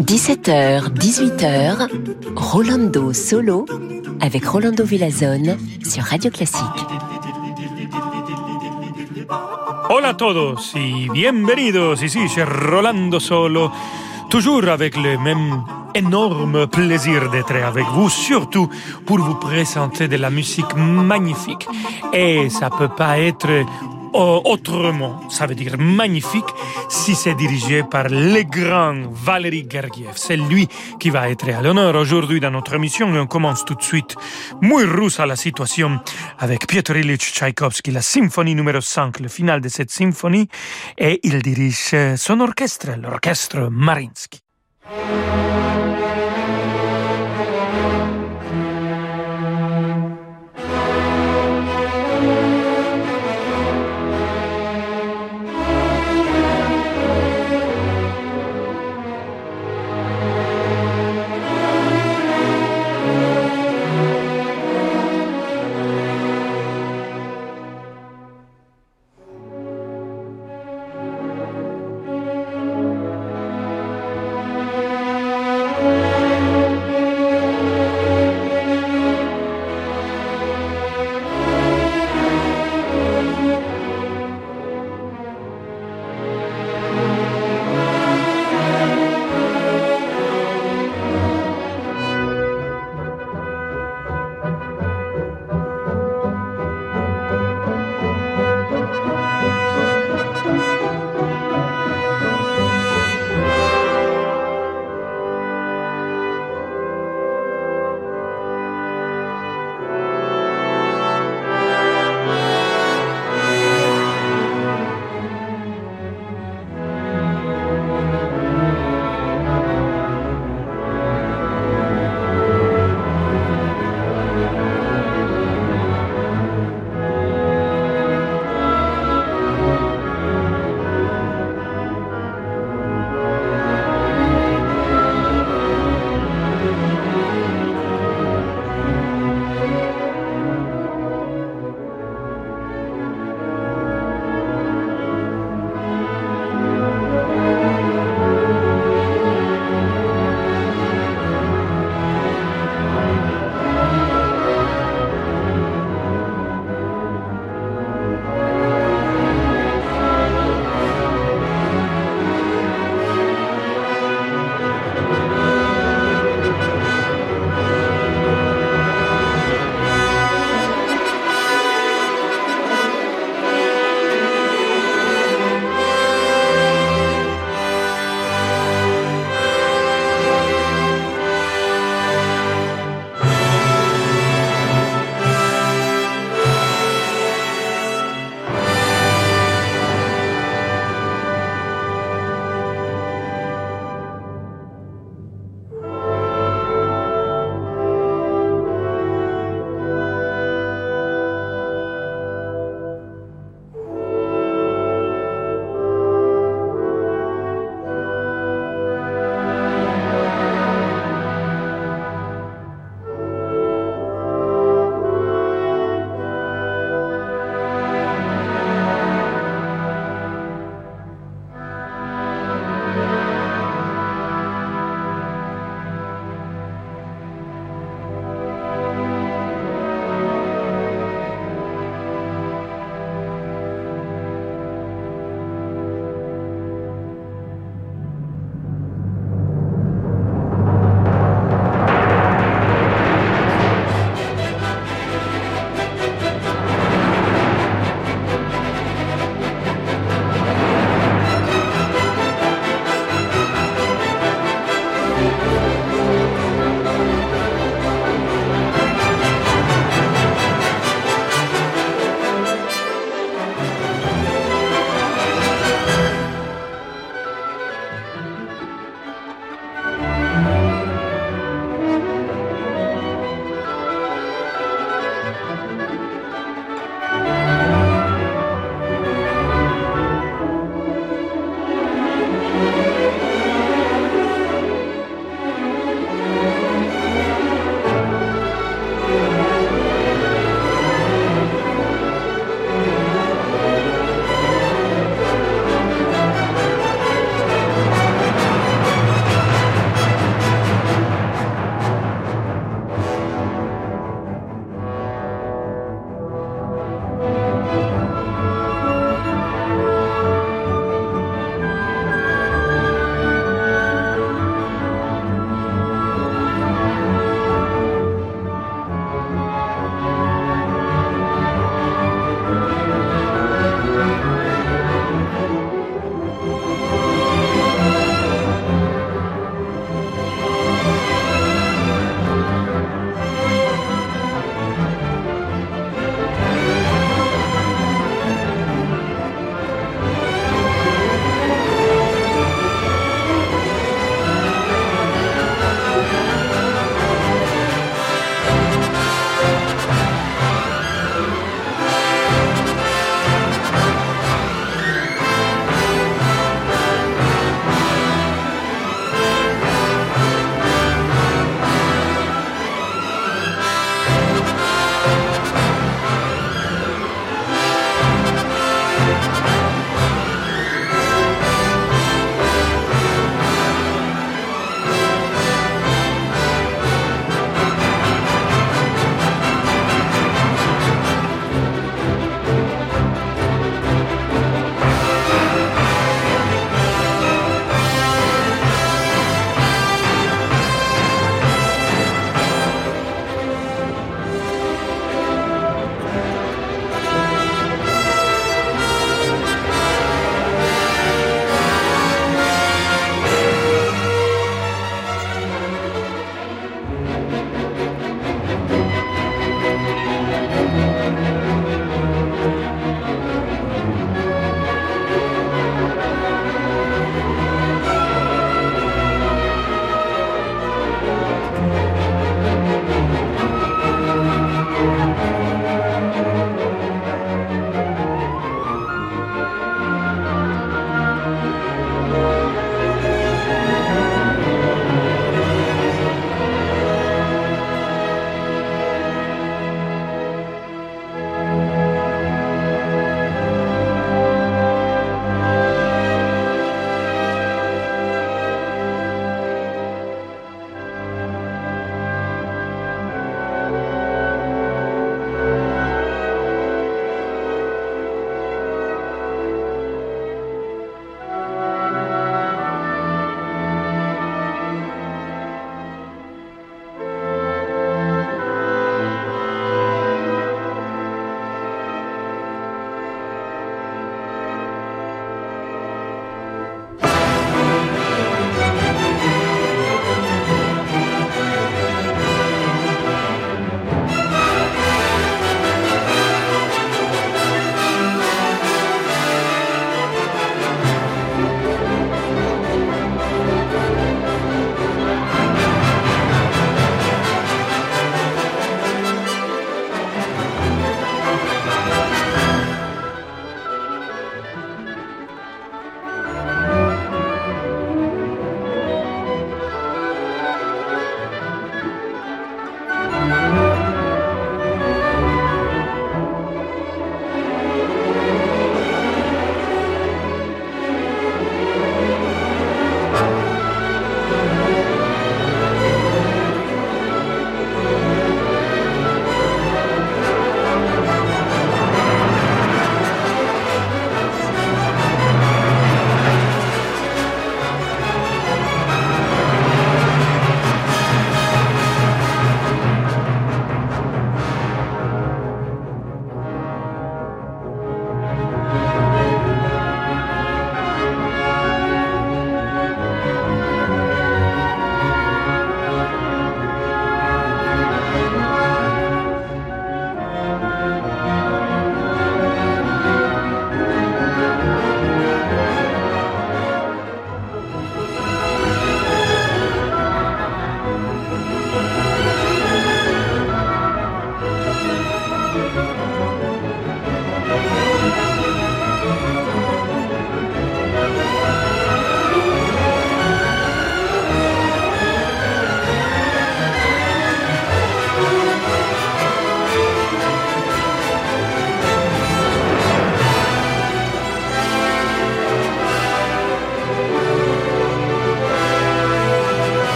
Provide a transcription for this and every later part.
17h, 18h, Rolando Solo avec Rolando Villazone sur Radio Classique. Hola a todos y bienvenidos ici chez Rolando Solo, toujours avec le même énorme plaisir d'être avec vous, surtout pour vous présenter de la musique magnifique. Et ça peut pas être autrement, ça veut dire magnifique, si c'est dirigé par le grand Valery Gergiev. C'est lui qui va être à l'honneur aujourd'hui dans notre émission et on commence tout de suite muy russe à la situation avec Piotr Ilyich Tchaïkovski, la symphonie numéro 5, le final de cette symphonie et il dirige son orchestre, l'orchestre Marinsky.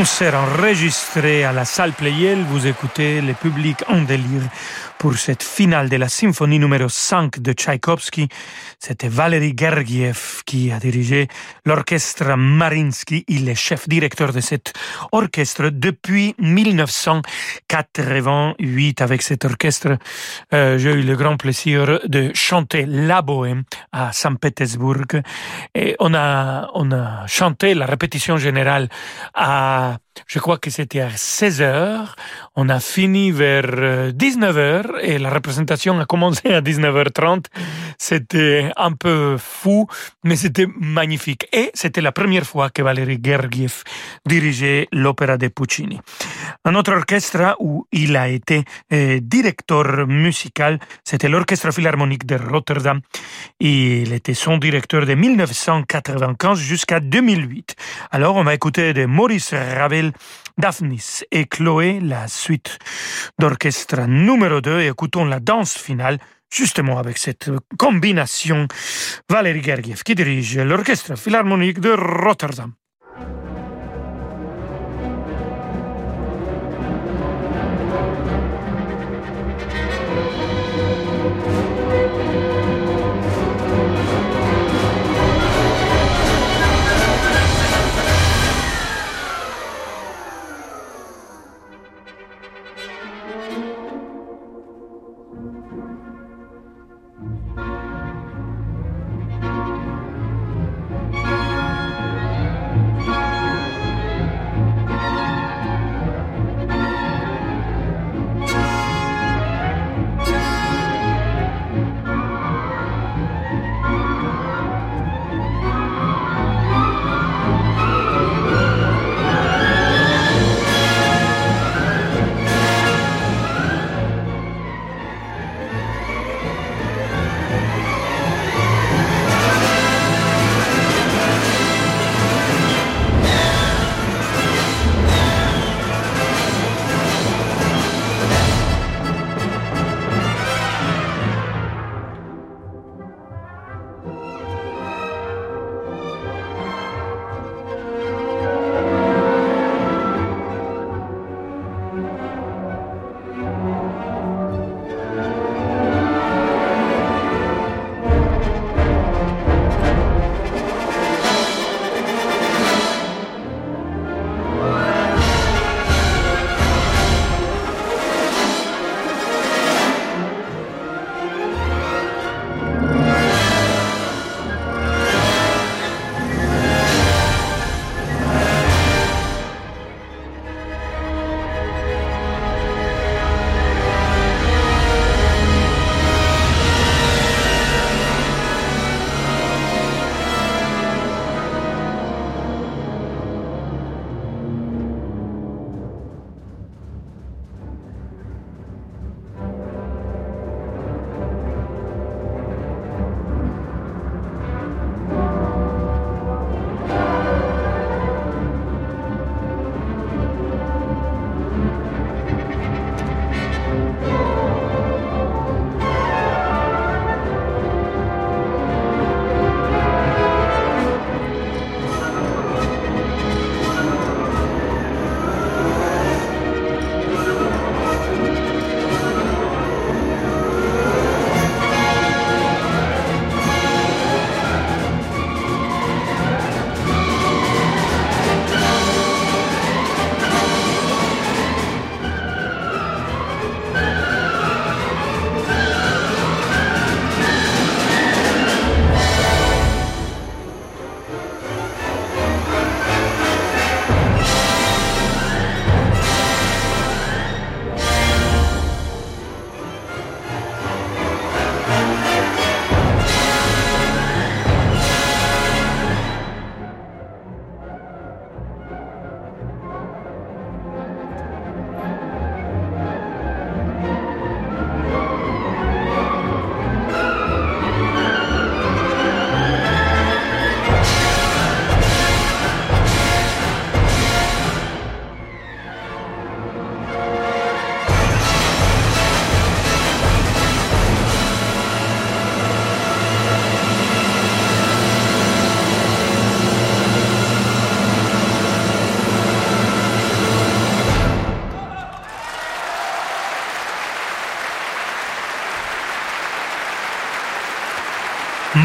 Concert enregistré à la salle Playel. Vous écoutez le public en délire pour cette finale de la symphonie numéro 5 de Tchaïkovski. C'était Valery Gergiev qui a dirigé l'orchestre Marinsky. Il est chef directeur de cet orchestre depuis 1988. Avec cet orchestre, euh, j'ai eu le grand plaisir de chanter la bohème à Saint-Pétersbourg. Et on a, on a chanté la répétition générale à je crois que c'était à 16 heures. On a fini vers 19 euh, et la représentation a commencé à 19h30. C'était un peu fou, mais c'était magnifique. Et c'était la première fois que Valéry Gergiev dirigeait l'opéra de Puccini. Un autre orchestre où il a été euh, directeur musical, c'était l'Orchestre Philharmonique de Rotterdam. Il était son directeur de 1995 jusqu'à 2008. Alors on va écouter de Maurice Ravel Daphnis et Chloé, la suite d'orchestre numéro 2 et écoutons la danse finale justement avec cette combination Valérie Gergiev qui dirige l'orchestre philharmonique de Rotterdam.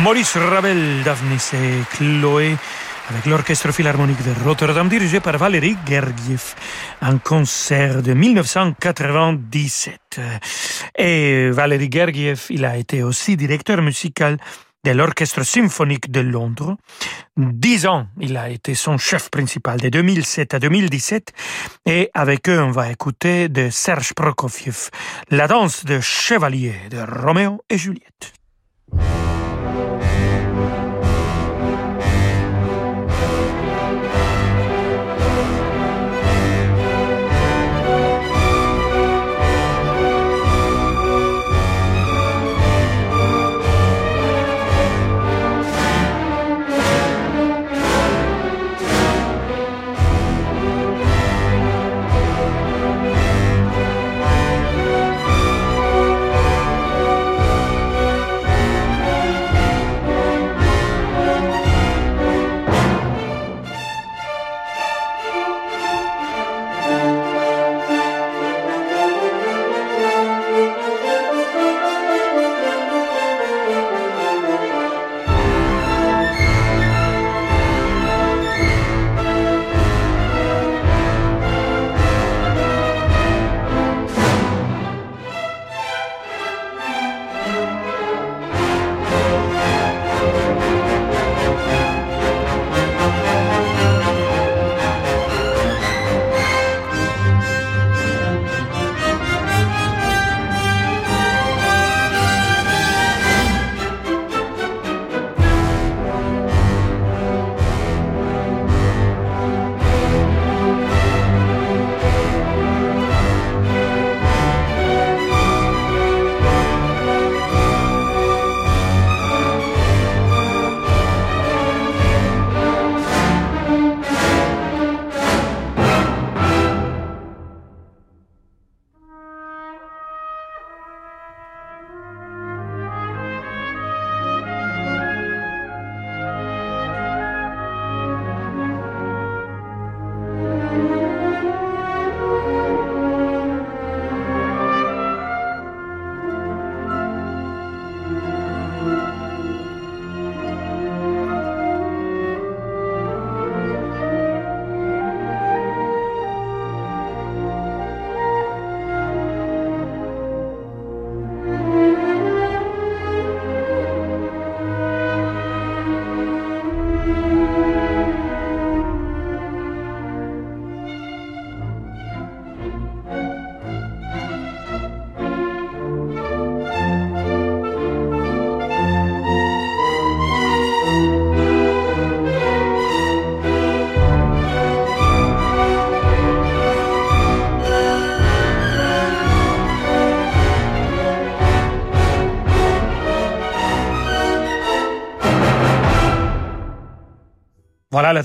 Maurice Ravel, Daphnis et Chloé avec l'Orchestre Philharmonique de Rotterdam dirigé par Valérie Gergiev, un concert de 1997. Et Valérie Gergiev, il a été aussi directeur musical de l'Orchestre symphonique de Londres. Dix ans, il a été son chef principal de 2007 à 2017. Et avec eux, on va écouter de Serge Prokofiev, la danse de chevalier de Roméo et Juliette. Voilà la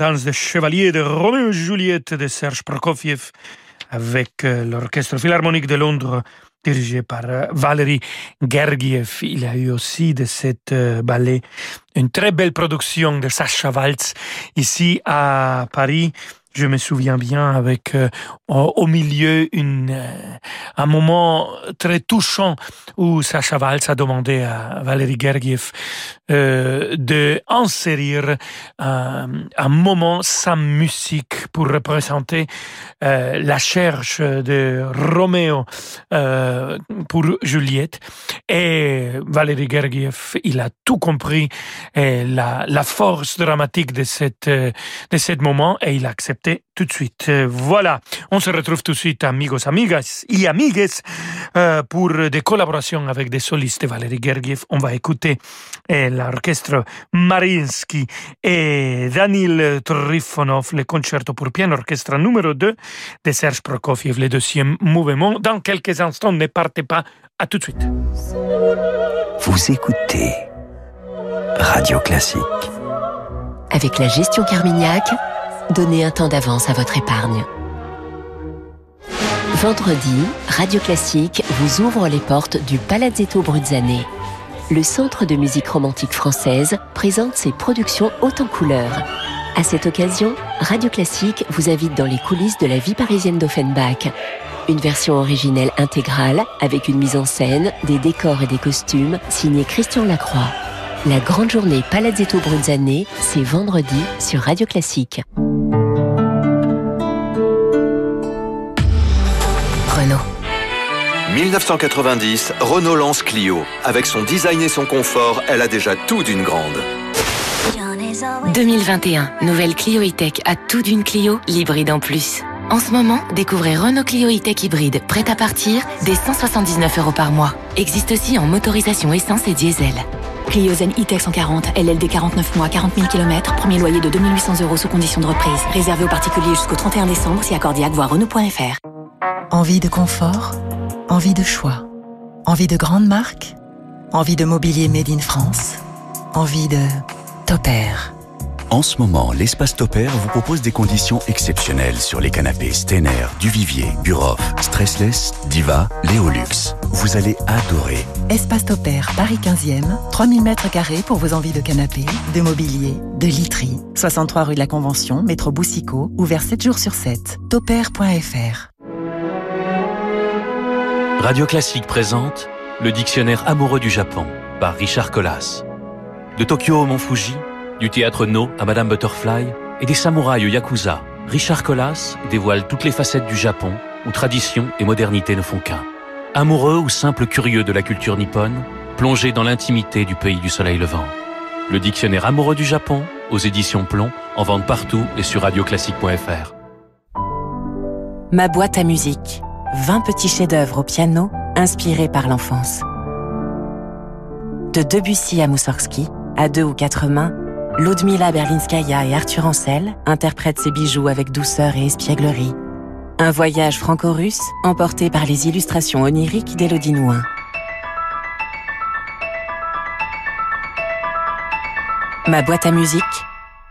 danse de chevalier de Roméo et Juliette de Serge Prokofiev avec euh, l'Orchestre Philharmonique de Londres dirigé par euh, Valérie Gergiev. Il a eu aussi de cette euh, ballet une très belle production de Sacha Waltz ici à Paris je me souviens bien avec euh, au milieu une, euh, un moment très touchant où Sacha Valls a demandé à Valérie Gergiev euh, de insérer un, un, moment sans musique pour représenter euh, la cherche de Roméo euh, pour Juliette. Et Valérie Gergiev, il a tout compris et la, la force dramatique de cette de ce moment et il a accepté tout de suite. Euh, voilà, on se retrouve tout de suite, amigos, amigas y amigues, euh, pour des collaborations avec des solistes. Valérie Gergiev, on va écouter euh, l'orchestre Marinsky et Danil Trifonov, le concerto pour piano orchestre numéro 2 de Serge Prokofiev, le deuxième mouvement. Dans quelques instants, ne partez pas, à tout de suite. Vous écoutez Radio Classique. Avec la gestion Carmignac, donnez un temps d'avance à votre épargne. Vendredi, Radio Classique vous ouvre les portes du Palazzetto Bruzzane. Le centre de musique romantique française présente ses productions hautes en couleurs. À cette occasion, Radio Classique vous invite dans les coulisses de la vie parisienne d'Offenbach. Une version originelle intégrale avec une mise en scène, des décors et des costumes signés Christian Lacroix. La grande journée Palazzetto Brunzane, c'est vendredi sur Radio Classique. 1990, Renault lance Clio. Avec son design et son confort, elle a déjà tout d'une grande. 2021, nouvelle Clio E-Tech à tout d'une Clio, l'hybride en plus. En ce moment, découvrez Renault Clio E-Tech hybride, prête à partir, dès 179 euros par mois. Existe aussi en motorisation essence et diesel. Clio Zen E-Tech 140, LLD 49 mois, 40 000 km, premier loyer de 2800 euros sous condition de reprise. Réservé aux particuliers jusqu'au 31 décembre, si accordiaque, voire Renault.fr. Envie de confort? Envie de choix Envie de grandes marques Envie de mobilier made in France Envie de Topair En ce moment, l'espace Topair vous propose des conditions exceptionnelles sur les canapés Stener, Duvivier, Buroff, Stressless, Diva, Léolux. Vous allez adorer. Espace Topair, Paris 15e, 3000 mètres carrés pour vos envies de canapé, de mobilier, de literie. 63 rue de la Convention, métro Boussicaut, ouvert 7 jours sur 7. Topair.fr Radio Classique présente Le dictionnaire amoureux du Japon par Richard Collas. De Tokyo au Mont Fuji, du théâtre No à Madame Butterfly et des samouraïs au Yakuza, Richard Collas dévoile toutes les facettes du Japon où tradition et modernité ne font qu'un. Amoureux ou simple curieux de la culture nippone, plongé dans l'intimité du pays du soleil levant. Le dictionnaire amoureux du Japon aux éditions Plomb, en vente partout et sur radioclassique.fr. Ma boîte à musique. 20 petits chefs-d'œuvre au piano inspirés par l'enfance. De Debussy à Moussorgsky, à deux ou quatre mains, Ludmila Berlinskaya et Arthur Ancel interprètent ces bijoux avec douceur et espièglerie. Un voyage franco-russe emporté par les illustrations oniriques d'Élodie Nouin. Ma boîte à musique,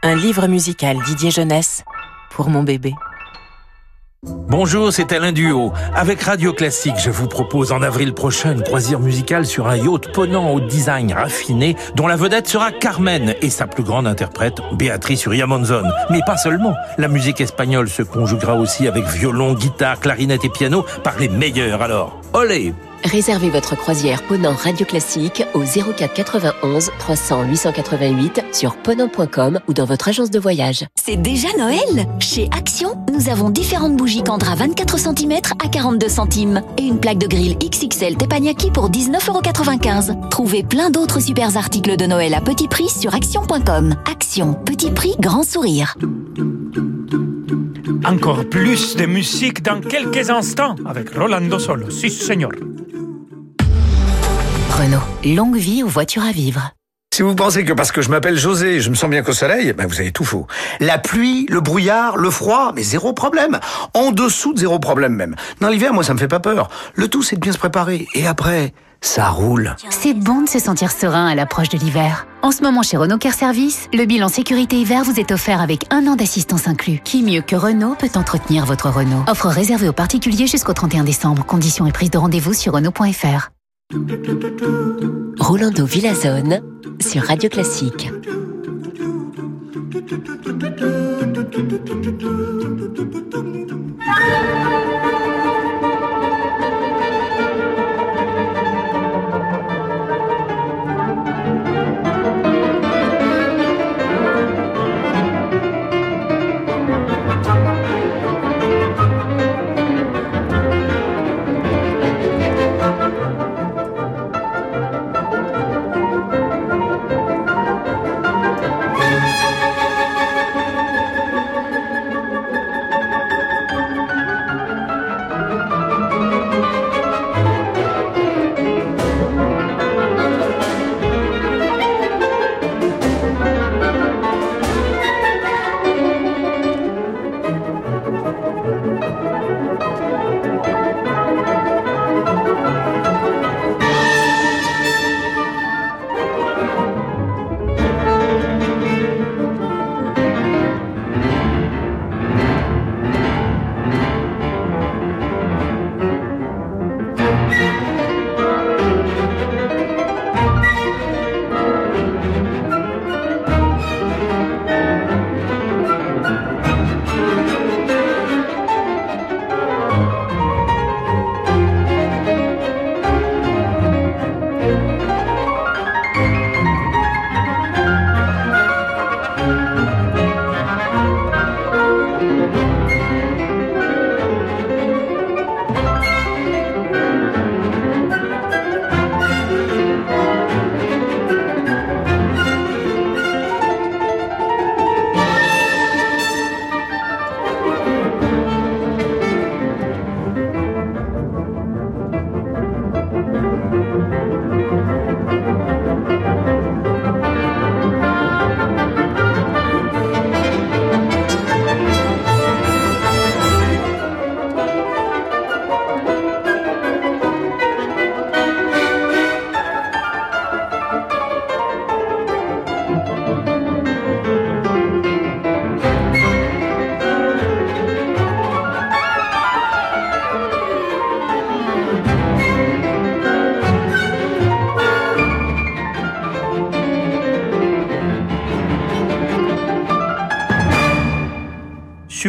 un livre musical Didier Jeunesse pour mon bébé. Bonjour, c'est Alain Duo. Avec Radio Classique, je vous propose en avril prochain une croisière musicale sur un yacht ponant au design raffiné, dont la vedette sera Carmen et sa plus grande interprète, Béatrice Uriamonzon. Mais pas seulement. La musique espagnole se conjuguera aussi avec violon, guitare, clarinette et piano par les meilleurs. Alors, olé Réservez votre croisière Ponant Radio Classique au 04 91 300 888 sur ponant.com ou dans votre agence de voyage. C'est déjà Noël Chez Action, nous avons différentes bougies Candra 24 cm à 42 centimes et une plaque de grill XXL Teppanyaki pour 19,95€. Trouvez plein d'autres super articles de Noël à petit prix sur action.com. Action, petit prix, grand sourire. Encore plus de musique dans quelques instants avec Rolando Solo. Si, señor. Renault, longue vie aux voitures à vivre. Si vous pensez que parce que je m'appelle José, je me sens bien qu'au soleil, ben vous avez tout faux. La pluie, le brouillard, le froid, mais zéro problème. En dessous de zéro problème même. Dans l'hiver, moi, ça me fait pas peur. Le tout, c'est de bien se préparer. Et après, ça roule. C'est bon de se sentir serein à l'approche de l'hiver. En ce moment, chez Renault Care Service, le bilan sécurité hiver vous est offert avec un an d'assistance inclus. Qui mieux que Renault peut entretenir votre Renault? Offre réservée aux particuliers jusqu'au 31 décembre. Conditions et prise de rendez-vous sur Renault.fr. Rolando Villazone sur Radio Classique.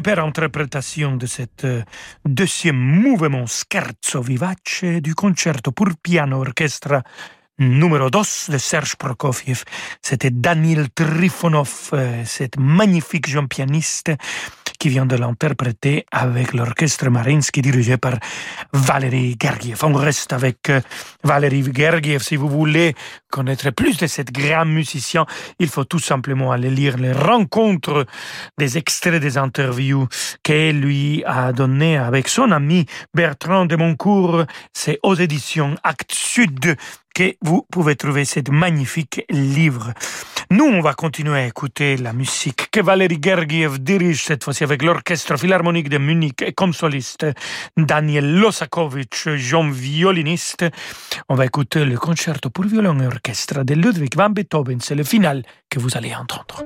Super interprétation de cette euh, deuxième mouvement scherzo vivace du concerto pour piano orchestre numéro 2 de Serge Prokofiev. C'était Daniel Trifonov, cet magnifique jeune pianiste qui vient de l'interpréter avec l'orchestre Marinsky dirigé par Valérie Gergiev. On reste avec euh, Valérie Gergiev. Si vous voulez connaître plus de cet grand musicien, il faut tout simplement aller lire les rencontres, des extraits des interviews qu'elle lui a donné avec son ami Bertrand de Moncourt. C'est aux éditions Actes Sud que vous pouvez trouver ce magnifique livre. Nous, on va continuer à écouter la musique que Valérie Gergiev dirige cette fois-ci avec l'Orchestre Philharmonique de Munich et comme soliste Daniel Losakovic, jeune violiniste. On va écouter le concerto pour violon et orchestre de Ludwig van Beethoven. C'est le final que vous allez entendre.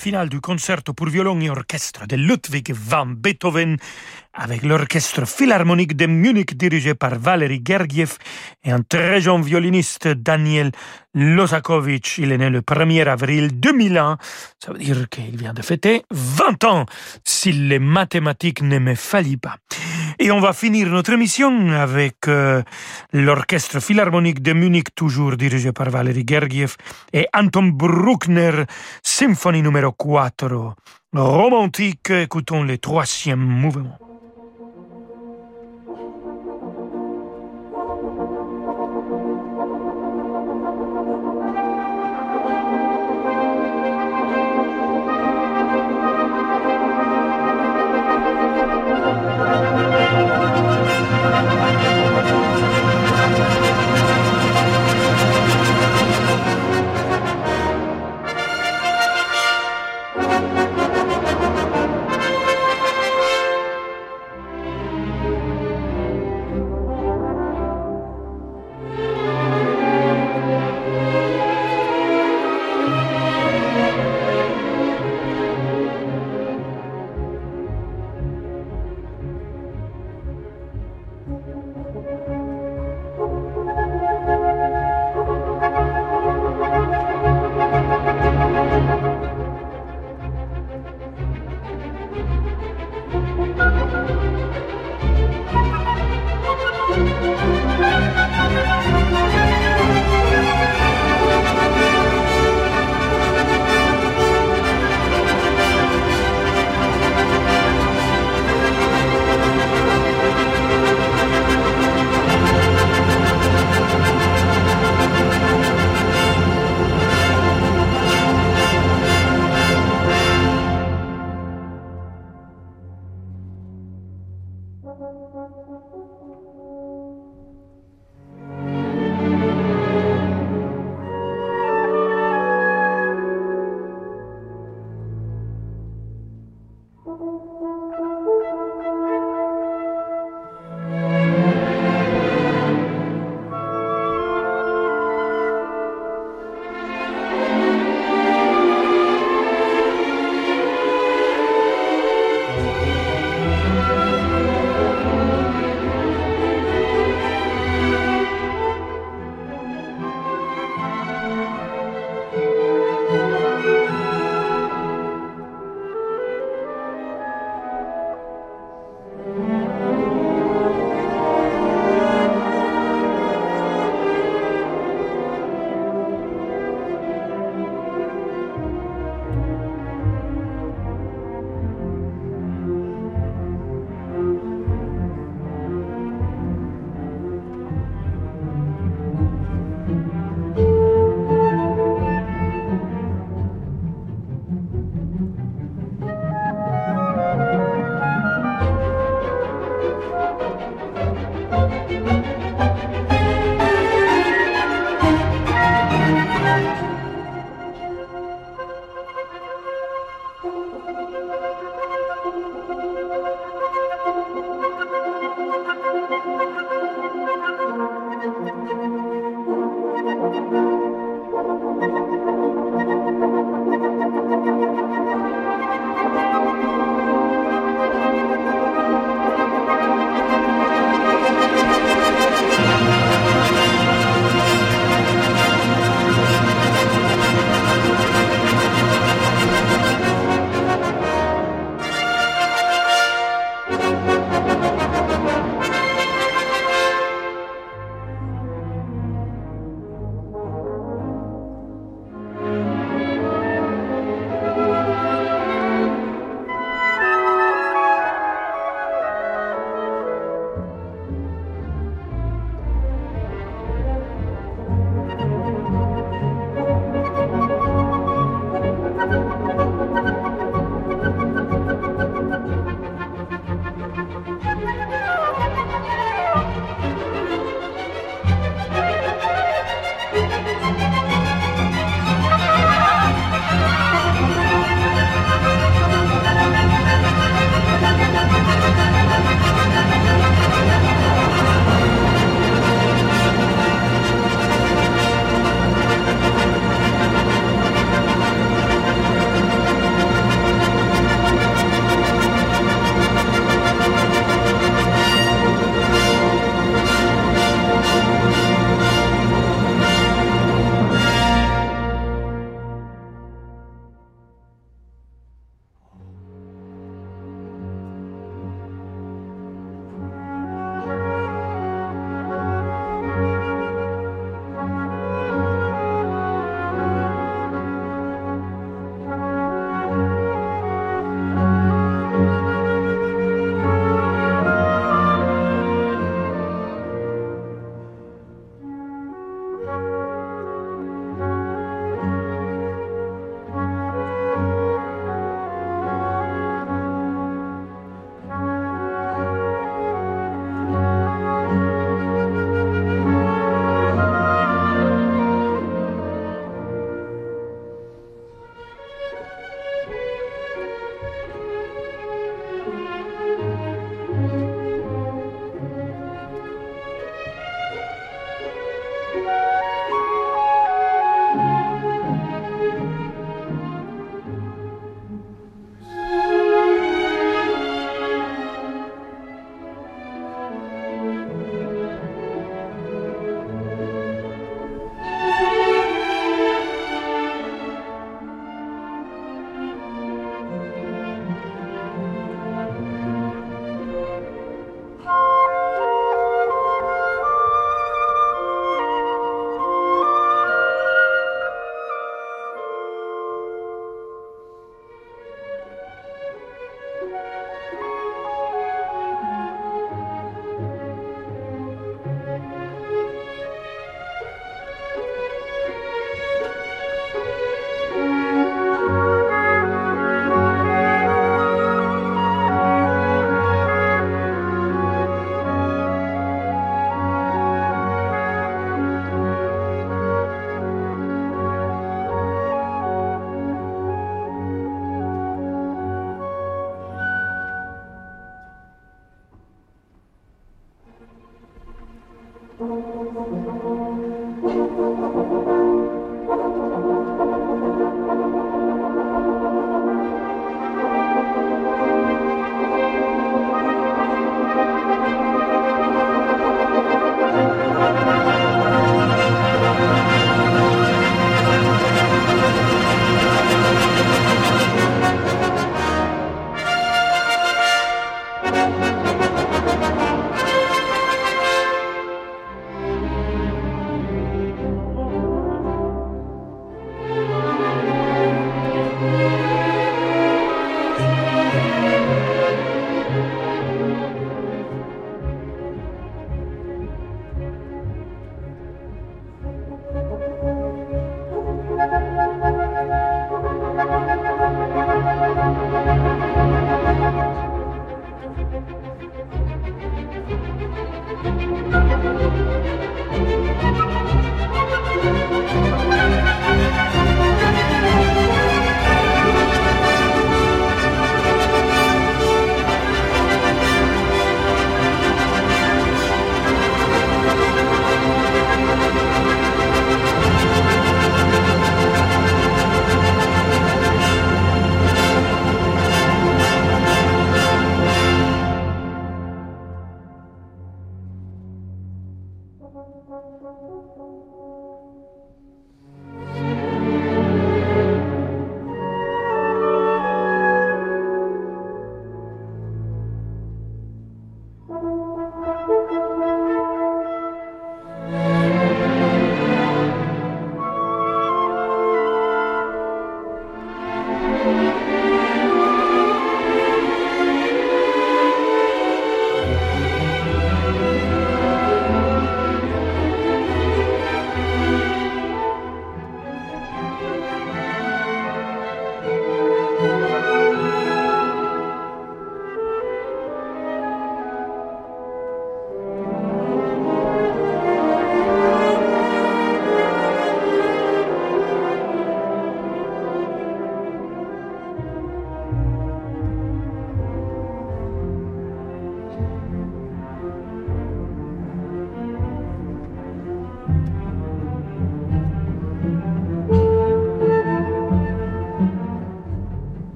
Finale du concerto pour violon et orchestre de Ludwig van Beethoven avec l'orchestre philharmonique de Munich dirigé par Valery Gergiev et un très jeune violoniste Daniel Lozakovich. Il est né le 1er avril 2001. Ça veut dire qu'il vient de fêter 20 ans, si les mathématiques ne me fallient pas. Et on va finir notre émission avec euh, l'orchestre philharmonique de Munich, toujours dirigé par Valery Gergiev, et Anton Bruckner, symphonie numéro 4. Romantique, écoutons le troisième mouvement.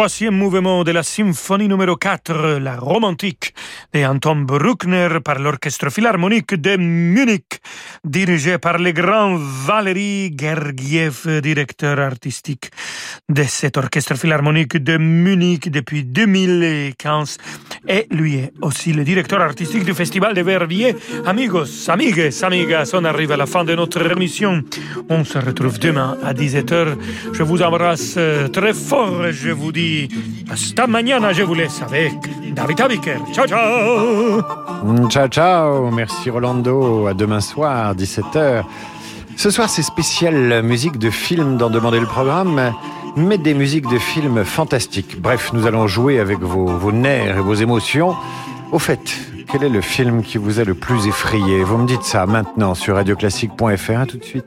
Troisième mouvement de la symphonie numéro 4, la romantique, de Anton Bruckner par l'Orchestre Philharmonique de Munich, dirigé par le grand Valéry Gergiev, directeur artistique de cet Orchestre Philharmonique de Munich depuis 2015. Et lui est aussi le directeur artistique du Festival de Verviers. Amigos, amigues, amigas, on arrive à la fin de notre émission. On se retrouve demain à 17h. Je vous embrasse euh, très fort et je vous dis hasta mañana. Je vous laisse avec David Abiker. Ciao, ciao Mm, Ciao, ciao. Merci Rolando. À demain soir, 17h. Ce soir, c'est spécial musique de film dans Demander le programme, mais des musiques de films fantastiques. Bref, nous allons jouer avec vos, vos nerfs et vos émotions. Au fait, quel est le film qui vous a le plus effrayé? Vous me dites ça maintenant sur radioclassique.fr. À tout de suite.